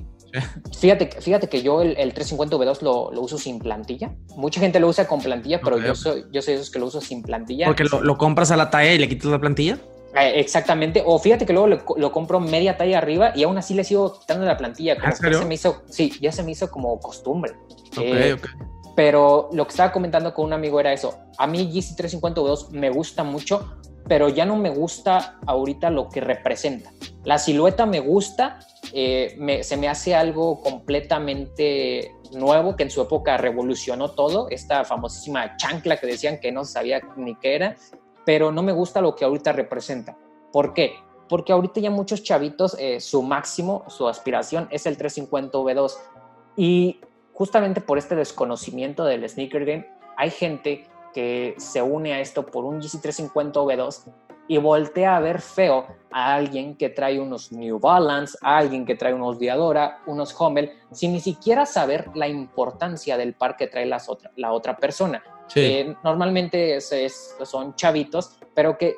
B: Fíjate, fíjate que yo el, 350 V2 lo, lo, uso sin plantilla. Mucha gente lo usa con plantilla, pero yo, soy, yo soy de esos que lo uso sin plantilla.
A: ¿Porque lo, lo compras a la talla y le quitas la plantilla?
B: Eh, exactamente, o fíjate que luego lo, compro media talla arriba y aún así le sigo quitando la plantilla. Como ya se me hizo, sí, ya se me hizo como costumbre. Eh, pero lo que estaba comentando con un amigo era eso. A mí GC350V2 me gusta mucho, pero ya no me gusta ahorita lo que representa. La silueta me gusta, eh, se me hace algo completamente nuevo que en su época revolucionó todo, esta famosísima chancla que decían que no sabía ni qué era, pero no me gusta lo que ahorita representa. ¿Por qué? Porque ahorita ya muchos chavitos, eh, su máximo, su aspiración es el 350 V2. Y justamente por este desconocimiento del sneaker game, hay gente que se une a esto por un GC350 V2 y voltea a ver feo a alguien que trae unos New Balance, a alguien que trae unos Diadora, unos Hummel, sin ni siquiera saber la importancia del par que trae las otra, la otra persona normalmente son chavitos, pero que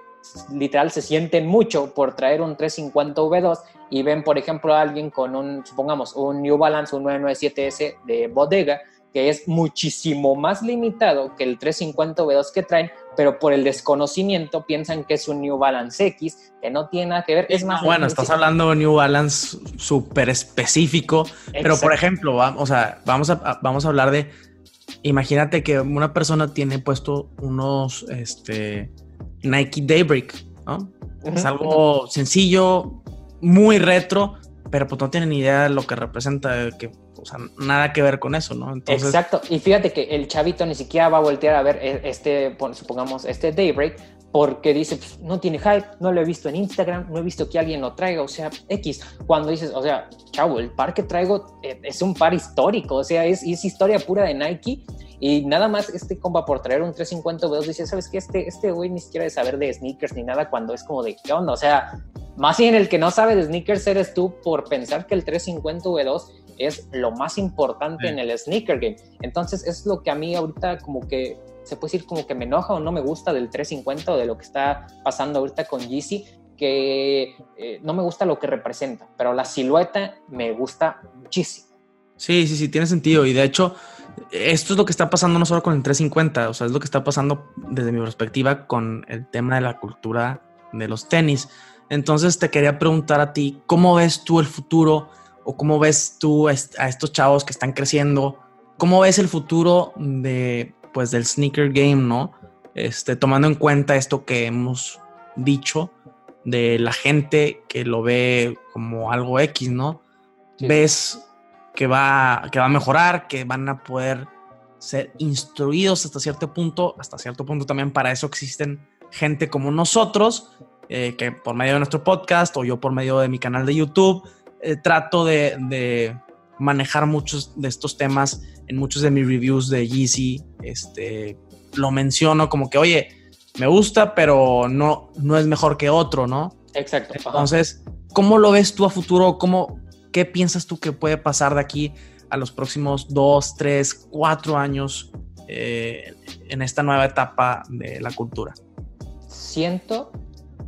B: literal se sienten mucho por traer un 350 V2 y ven, por ejemplo, a alguien con un, supongamos, un New Balance, un 997S de bodega, que es muchísimo más limitado que el 350 V2 que traen, pero por el desconocimiento piensan que es un New Balance X, que no tiene nada que ver. Es más.
A: Bueno, estás hablando de New Balance súper específico, pero por ejemplo, vamos a, vamos, a, vamos a hablar de imagínate que una persona tiene puesto unos este, Nike Daybreak, ¿no? Es algo sencillo, muy retro, pero pues no tienen ni idea de lo que representa, que, o sea, nada que ver con eso, ¿no?
B: Exacto, y fíjate que el chavito ni siquiera va a voltear a ver e, este, supongamos, este Daybreak, porque dice, pues, no tiene hype, no lo he visto en Instagram, no he visto que alguien lo traiga, o sea, X. Cuando dices, o sea, chavo, el par que traigo eh, es un par histórico, o sea, es, es historia pura de Nike. Y nada más este compa por traer un 350 V2 dice, ¿sabes qué? Este, este güey ni siquiera de saber de sneakers ni nada cuando es como de, ¿qué onda? O sea, más bien el que no sabe de sneakers eres tú por pensar que el 350 V2 es lo más importante en el sneaker game. Entonces es lo que a mí ahorita como que se puede decir como que me enoja o no me gusta del 350 o de lo que está pasando ahorita con Yeezy, que eh, no me gusta lo que representa, pero la silueta me gusta muchísimo.
A: Sí, sí, sí, tiene sentido. Y de hecho, esto es lo que está pasando no solo con el 350, o sea, es lo que está pasando desde mi perspectiva con el tema de la cultura de los tenis. Entonces te quería preguntar a ti, ¿cómo ves tú el futuro o cómo ves tú a estos chavos que están creciendo? ¿Cómo ves el futuro de pues del sneaker game, ¿no? Este, tomando en cuenta esto que hemos dicho de la gente que lo ve como algo X, ¿no? Ves que va, que va a mejorar, que van a poder ser instruidos hasta cierto punto, hasta cierto punto también para eso existen gente como nosotros, eh, que por medio de nuestro podcast o yo por medio de mi canal de YouTube, eh, trato de, de, manejar muchos de estos temas en muchos de mis reviews de Yeezy, este, lo menciono como que, oye, me gusta, pero no, no es mejor que otro, ¿no?
B: Exacto.
A: Entonces, ¿cómo lo ves tú a futuro? ¿Cómo, ¿Qué piensas tú que puede pasar de aquí a los próximos dos, tres, cuatro años eh, en esta nueva etapa de la cultura?
B: Siento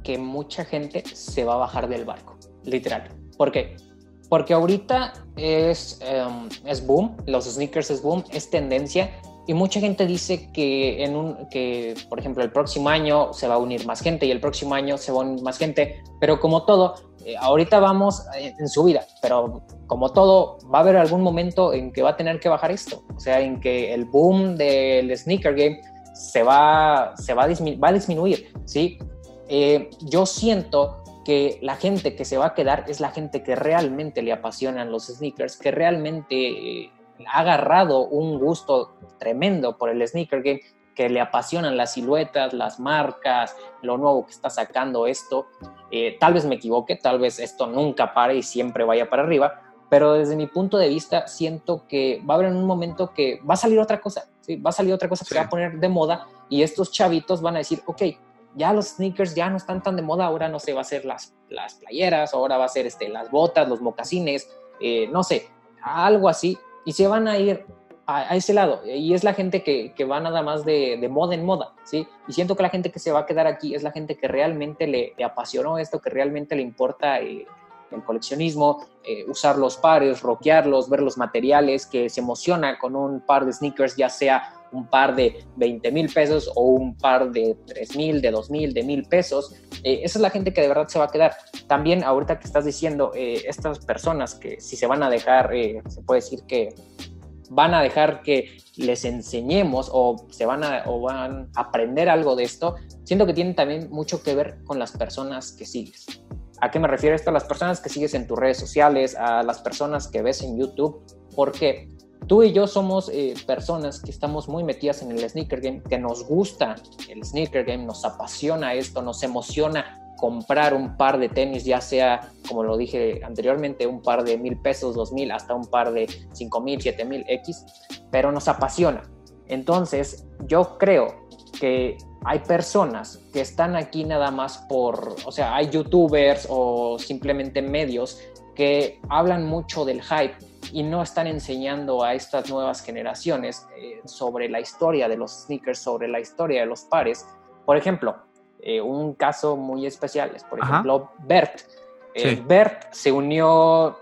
B: que mucha gente se va a bajar del barco, literal. ¿Por qué? Porque ahorita es, em, es boom, los sneakers es boom, es tendencia y mucha gente dice que, en un, que, por ejemplo, el próximo año se va a unir más gente y el próximo año se va a unir más gente, pero como todo, eh, ahorita vamos en su vida, pero como todo, va a haber algún momento en que va a tener que bajar esto, o sea, en que el boom del sneaker game se va, se va a disminuir, ¿sí? Eh, yo siento que la gente que se va a quedar es la gente que realmente le apasionan los sneakers, que realmente eh, ha agarrado un gusto tremendo por el sneaker game, que le apasionan las siluetas, las marcas, lo nuevo que está sacando esto. Eh, tal vez me equivoque, tal vez esto nunca pare y siempre vaya para arriba, pero desde mi punto de vista siento que va a haber un momento que va a salir otra cosa, ¿sí? va a salir otra cosa que va a poner de moda y estos chavitos van a decir, ok, ya los sneakers ya no están tan de moda, ahora no sé, va a ser las, las playeras, ahora va a ser este, las botas, los mocasines, eh, no sé, algo así, y se van a ir a, ese lado. Y es la gente que, que va nada más de, de, moda en moda, ¿sí? Y siento que la gente que se va a quedar aquí es la gente que realmente le, apasionó esto, que realmente le importa eh, el coleccionismo, eh, usar los pares, roquearlos, ver los materiales, que se emociona con un par de sneakers, ya sea un par de 20 mil pesos o un par de 3 mil, de 2 mil, de mil pesos. Eh, esa es la gente que de verdad se va a quedar. También ahorita que estás diciendo, estas personas que si se van a dejar, se puede decir que van a dejar que les enseñemos o se van a, o van a aprender algo de esto, siento que tiene también mucho que ver con las personas que sigues. ¿A qué me refiero esto? A las personas que sigues en tus redes sociales, a las personas que ves en YouTube, porque tú y yo somos eh, personas que estamos muy metidas en el sneaker game, que nos gusta el sneaker game, nos apasiona esto, nos emociona comprar un par de tenis, ya sea, como lo dije anteriormente, un par de mil pesos, dos mil, hasta un par de cinco mil, siete mil X, pero nos apasiona. Entonces, yo creo que hay personas que están aquí nada más por, o sea, hay youtubers o simplemente medios que hablan mucho del hype y no están enseñando a estas nuevas generaciones eh, sobre la historia de los sneakers, sobre la historia de los pares. Por ejemplo, eh, un caso muy especial es, por ejemplo, Bert. Eh, Bert se unió,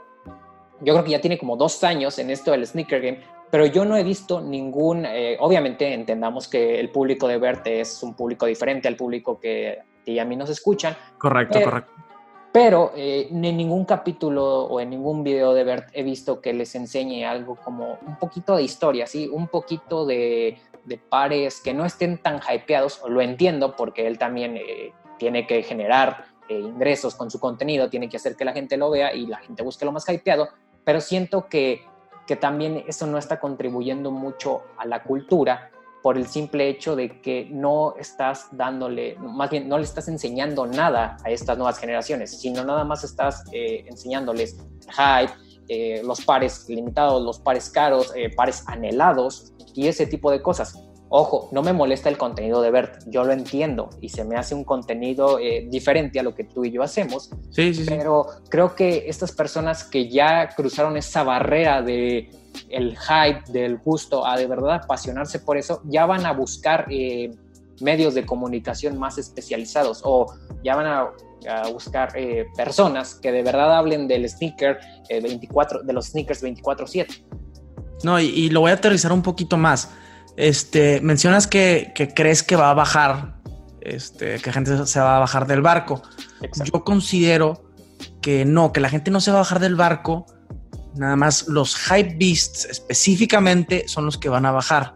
B: yo creo que ya tiene como dos años en esto del sneaker game, pero yo no he visto ningún, eh, obviamente entendamos que el público de Bert es un público diferente al público que, que a mí nos escuchan.
A: Correcto, correcto.
B: Pero en ningún capítulo o en ningún video de Bert he visto que les enseñe algo como un poquito de historia, ¿sí? Un poquito de, pares que no estén tan hypeados, lo entiendo porque él también eh, tiene que generar eh, ingresos con su contenido, tiene que hacer que la gente lo vea y la gente busque lo más hypeado, pero siento que, que también eso no está contribuyendo mucho a la cultura por el simple hecho de que no estás dándole, más bien no le estás enseñando nada a estas nuevas generaciones, sino nada más estás eh, enseñándoles hype, los pares limitados, los pares caros, pares anhelados, y ese tipo de cosas. Ojo, no me molesta el contenido de Bert, yo lo entiendo y se me hace un contenido eh, diferente a lo que tú y yo hacemos.
A: Sí, sí,
B: Pero creo que estas personas que ya cruzaron esa barrera de el hype, del gusto, a de verdad apasionarse por eso, ya van a buscar eh, medios de comunicación más especializados o ya van a, buscar eh, personas que de verdad hablen del sneaker 24, de los sneakers 24/7.
A: No, y, lo voy a aterrizar un poquito más. Este, mencionas que, crees que va a bajar, este, que la gente se va a bajar del barco. Yo considero que no, que la gente no se va a bajar del barco. Nada más los hype beasts específicamente son los que van a bajar.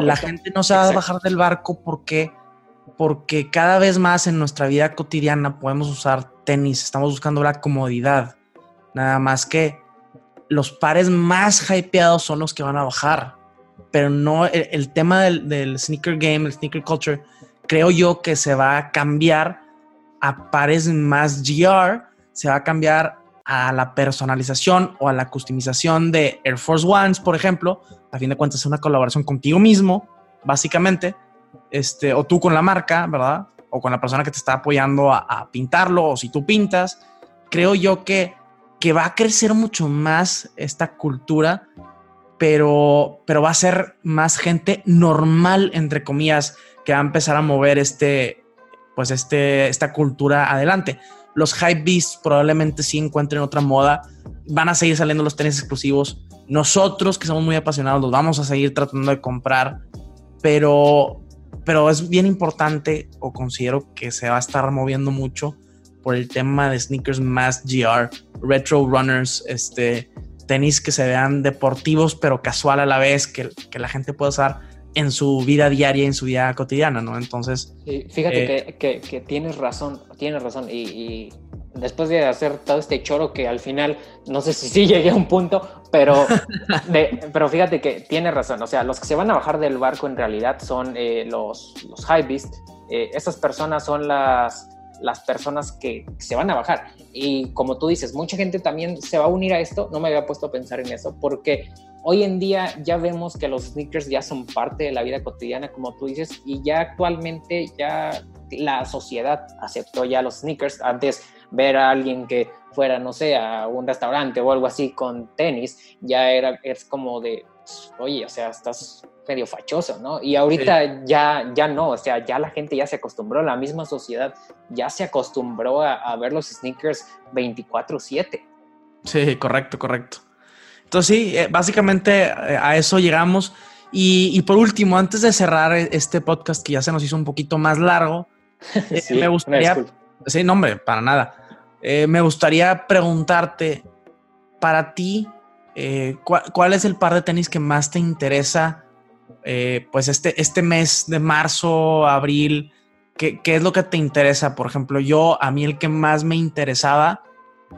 A: La gente no se va a bajar del barco porque, porque cada vez más en nuestra vida cotidiana podemos usar tenis, estamos buscando la comodidad. Nada más que los pares más hypeados son los que van a bajar. Pero no, el, tema del, sneaker game, el sneaker culture, creo yo que se va a cambiar a pares más GR, se va a cambiar a la personalización o a la customización de Air Force Ones, por ejemplo. A fin de cuentas, es una colaboración contigo mismo, básicamente, este, o tú con la marca, ¿verdad? O con la persona que te está apoyando a, a pintarlo, o si tú pintas. Creo yo que que va a crecer mucho más esta cultura, pero, pero va a ser más gente normal, entre comillas, que va a empezar a mover este, pues este, esta cultura adelante. Los hype beasts probablemente sí encuentren otra moda, van a seguir saliendo los tenis exclusivos. Nosotros que somos muy apasionados los vamos a seguir tratando de comprar, pero, pero es bien importante o considero que se va a estar moviendo mucho por el tema de sneakers más GR, retro runners, este, tenis que se vean deportivos pero casual a la vez, que, que la gente pueda usar en su vida diaria, en su vida cotidiana, ¿no? Entonces...
B: fíjate eh, que, que, tienes razón, tienes razón. Y, después de hacer todo este choro que al final, no sé si sí llegué a un punto, pero, pero fíjate que tienes razón. O sea, los que se van a bajar del barco en realidad son eh, los, los high beast. Eh, esas personas son las las personas que se van a bajar. Y como tú dices, mucha gente también se va a unir a esto. No me había puesto a pensar en eso porque hoy en día ya vemos que los sneakers ya son parte de la vida cotidiana, como tú dices, y ya actualmente ya la sociedad aceptó ya los sneakers. Antes ver a alguien que fuera, no sé, a un restaurante o algo así con tenis, ya era, es como de, oye, o sea, estás medio fachoso, ¿no? Y ahorita ya, ya no, o sea, ya la gente ya se acostumbró, la misma sociedad ya se acostumbró a, ver los sneakers 24/7.
A: Sí, correcto, correcto. Entonces sí, eh, básicamente eh, a eso llegamos. Y, por último, antes de cerrar este podcast que ya se nos hizo un poquito más largo, eh, me gustaría... Sí, no, hombre, para nada. me gustaría preguntarte, para ti, ¿cuál, es el par de tenis que más te interesa eh, pues este, este mes de marzo, abril, ¿qué, es lo que te interesa? Por ejemplo, yo, a mí el que más me interesaba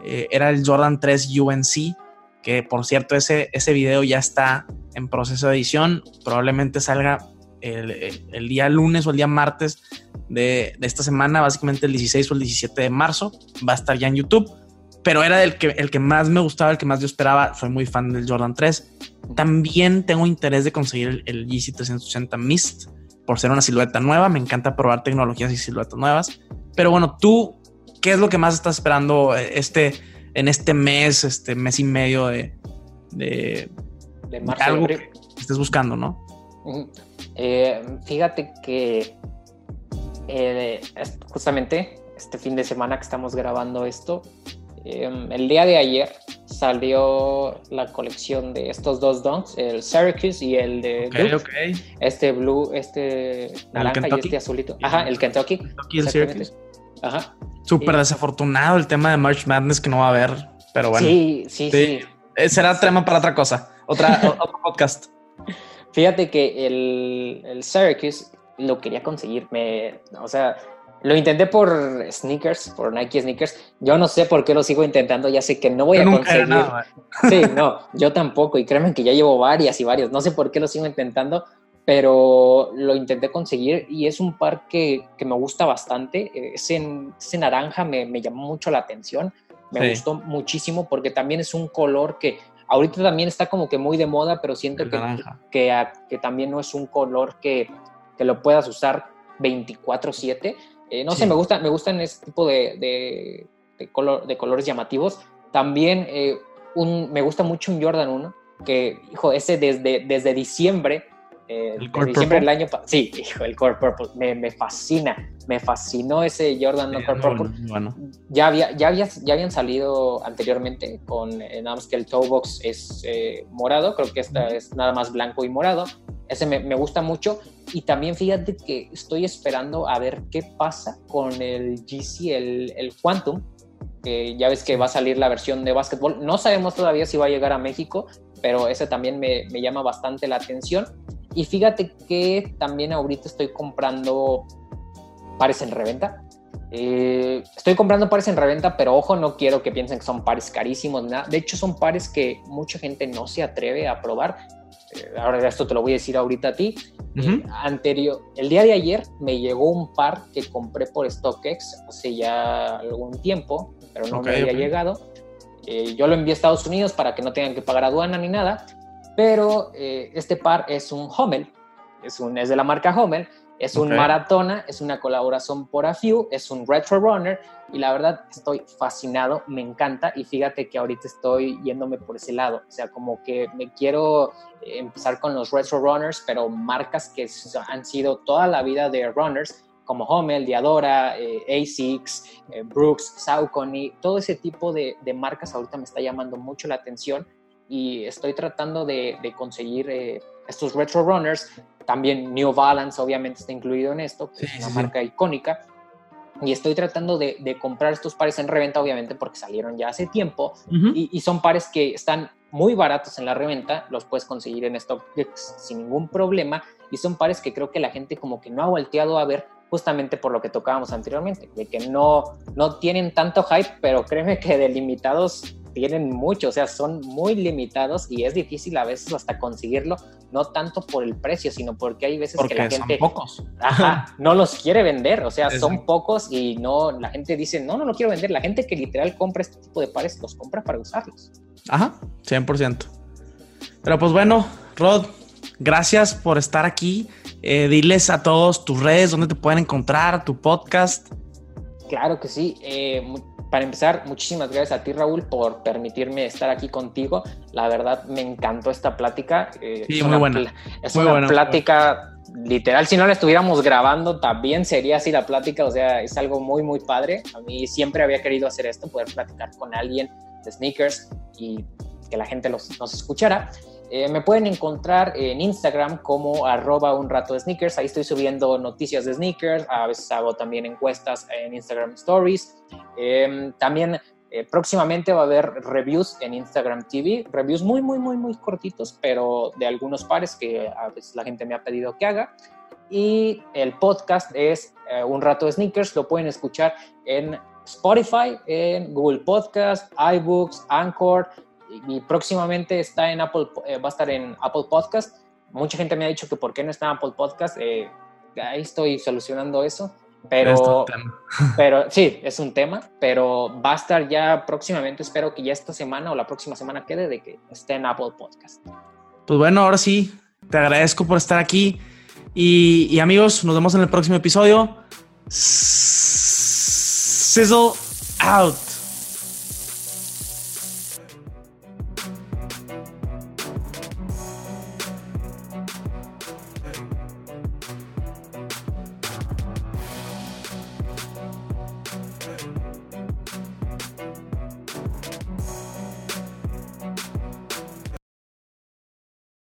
A: eh, era el Jordan 3 UNC, que por cierto ese, ese video ya está en proceso de edición, probablemente salga el, día lunes o el día martes de, de, esta semana, básicamente el 16 o el 17 de marzo, va a estar ya en YouTube pero era el que, el que más me gustaba, el que más yo esperaba. Soy muy fan del Jordan 3. También tengo interés de conseguir el, el Yeezy 380 Mist por ser una silueta nueva. Me encanta probar tecnologías y siluetas nuevas. Pero bueno, tú, ¿qué es lo que más estás esperando eh, este, en este mes, este mes y medio de, de, algo que estés buscando, no?
B: Eh, fíjate que eh, justamente este fin de semana que estamos grabando esto, Em, el día de ayer salió la colección de estos dos donks, el Syracuse y el de Este blue, este naranja y este azulito. Ajá, el Kentucky. Kentucky el Syracuse.
A: Ajá. Súper desafortunado el tema de March Madness que no va a haber, pero bueno.
B: Sí, sí, sí.
A: Eh, será tema para otra cosa, otra, otro podcast.
B: Fíjate que el, el Syracuse lo quería conseguir, me, o sea, lo intenté por sneakers, por Nike sneakers. Yo no sé por qué lo sigo intentando. Ya sé que no voy a conseguir. Sí, no, yo tampoco. Y créanme que ya llevo varias y varias. No sé por qué lo sigo intentando, pero lo intenté conseguir y es un par que, que me gusta bastante. Ese, ese naranja me, me, llamó mucho la atención. Me gustó muchísimo porque también es un color que ahorita también está como que muy de moda, pero siento que, que, que, también no es un color que, que lo puedas usar 24/7 eh, no sé, me, gusta, me gustan este tipo de, de, color, de colores llamativos. También eh, un, me gusta mucho un Jordan 1, que, hijo, ese desde, desde diciembre, eh, el desde diciembre del año sí, hijo, el Core Purple, me, me, fascina, me fascinó ese Jordan Core Purple. Bueno, Ya, había, ya, había, ya habían salido anteriormente con, nada más que el toe box es morado, creo que esta es nada más blanco y morado. Ese me, me, gusta mucho. Y también fíjate que estoy esperando a ver qué pasa con el GC, el, el Quantum. Que ya ves que va a salir la versión de básquetbol. No sabemos todavía si va a llegar a México, pero ese también me, me llama bastante la atención. Y fíjate que también ahorita estoy comprando pares en reventa. Eh, estoy comprando pares en reventa, pero ojo, no quiero que piensen que son pares carísimos. Nada. De hecho, son pares que mucha gente no se atreve a probar eh, ahora esto te lo voy a decir ahorita a ti. Eh, anterior, el día de ayer me llegó un par que compré por StockX hace ya algún tiempo, pero no me había llegado. Eh, yo lo envié a Estados Unidos para que no tengan que pagar aduana ni nada, pero este par es un Hummel, es, un, es de la marca Hummel, es un maratona, es una colaboración por A Few, es un retro runner y la verdad estoy fascinado, me encanta y fíjate que ahorita estoy yéndome por ese lado, o sea, como que me quiero eh, empezar con los retro runners, pero marcas que han sido toda la vida de runners como Hummel, Diadora, eh, ASICS, eh, Brooks, Saucony, todo ese tipo de, marcas ahorita me está llamando mucho la atención y estoy tratando de, conseguir estos retro runners. También New Balance obviamente está incluido en esto, que es una marca icónica y estoy tratando de, comprar estos pares en reventa, obviamente, porque salieron ya hace tiempo y, son pares que están muy baratos en la reventa, los puedes conseguir en StockX sin ningún problema y son pares que creo que la gente como que no ha volteado a ver justamente por lo que tocábamos anteriormente, de que no, no tienen tanto hype, pero créeme que de limitados tienen mucho, o sea, son muy limitados y es difícil a veces hasta conseguirlo, no tanto por el precio, sino porque hay veces que la gente
A: pocos.
B: no los quiere vender, o sea, son pocos y no la gente dice, "No, no lo quiero vender." La gente que literal compra este tipo de pares los compra para usarlos.
A: Ajá, 100%. Pero pues bueno, Rod, gracias por estar aquí. Eh, diles a todos tus redes, dónde te pueden encontrar, tu podcast.
B: Claro que sí. Eh, para empezar, muchísimas gracias a ti, Raúl, por permitirme estar aquí contigo. La verdad, me encantó esta plática.
A: Eh, sí, muy buena.
B: Es una plática literal. Si no la estuviéramos grabando, también sería así la plática. O sea, es algo muy, muy padre. A mí siempre había querido hacer esto, poder platicar con alguien de sneakers y que la gente los, nos escuchara. Eh, me pueden encontrar en Instagram como arroba un rato de sneakers. Ahí estoy subiendo noticias de sneakers. A veces hago también encuestas en Instagram Stories. Em, también eh, próximamente va a haber reviews en Instagram TV. Reviews muy, muy, muy, muy cortitos, pero de algunos pares que a veces la gente me ha pedido que haga. Y el podcast es eh, Un Rato de Sneakers. Lo pueden escuchar en Spotify, en Google Podcast, iBooks, Anchor, y próximamente está en Apple, eh, va a estar en Apple Podcast. Mucha gente me ha dicho que por qué no está en Apple Podcast. Eh, ahí estoy solucionando eso. Pero, pero sí, es un tema, pero va a estar ya próximamente. Espero que ya esta semana o la próxima semana quede de que esté en Apple Podcast.
A: Pues bueno, ahora sí, te agradezco por estar aquí. Y, y amigos, nos vemos en el próximo episodio. Sizzle out.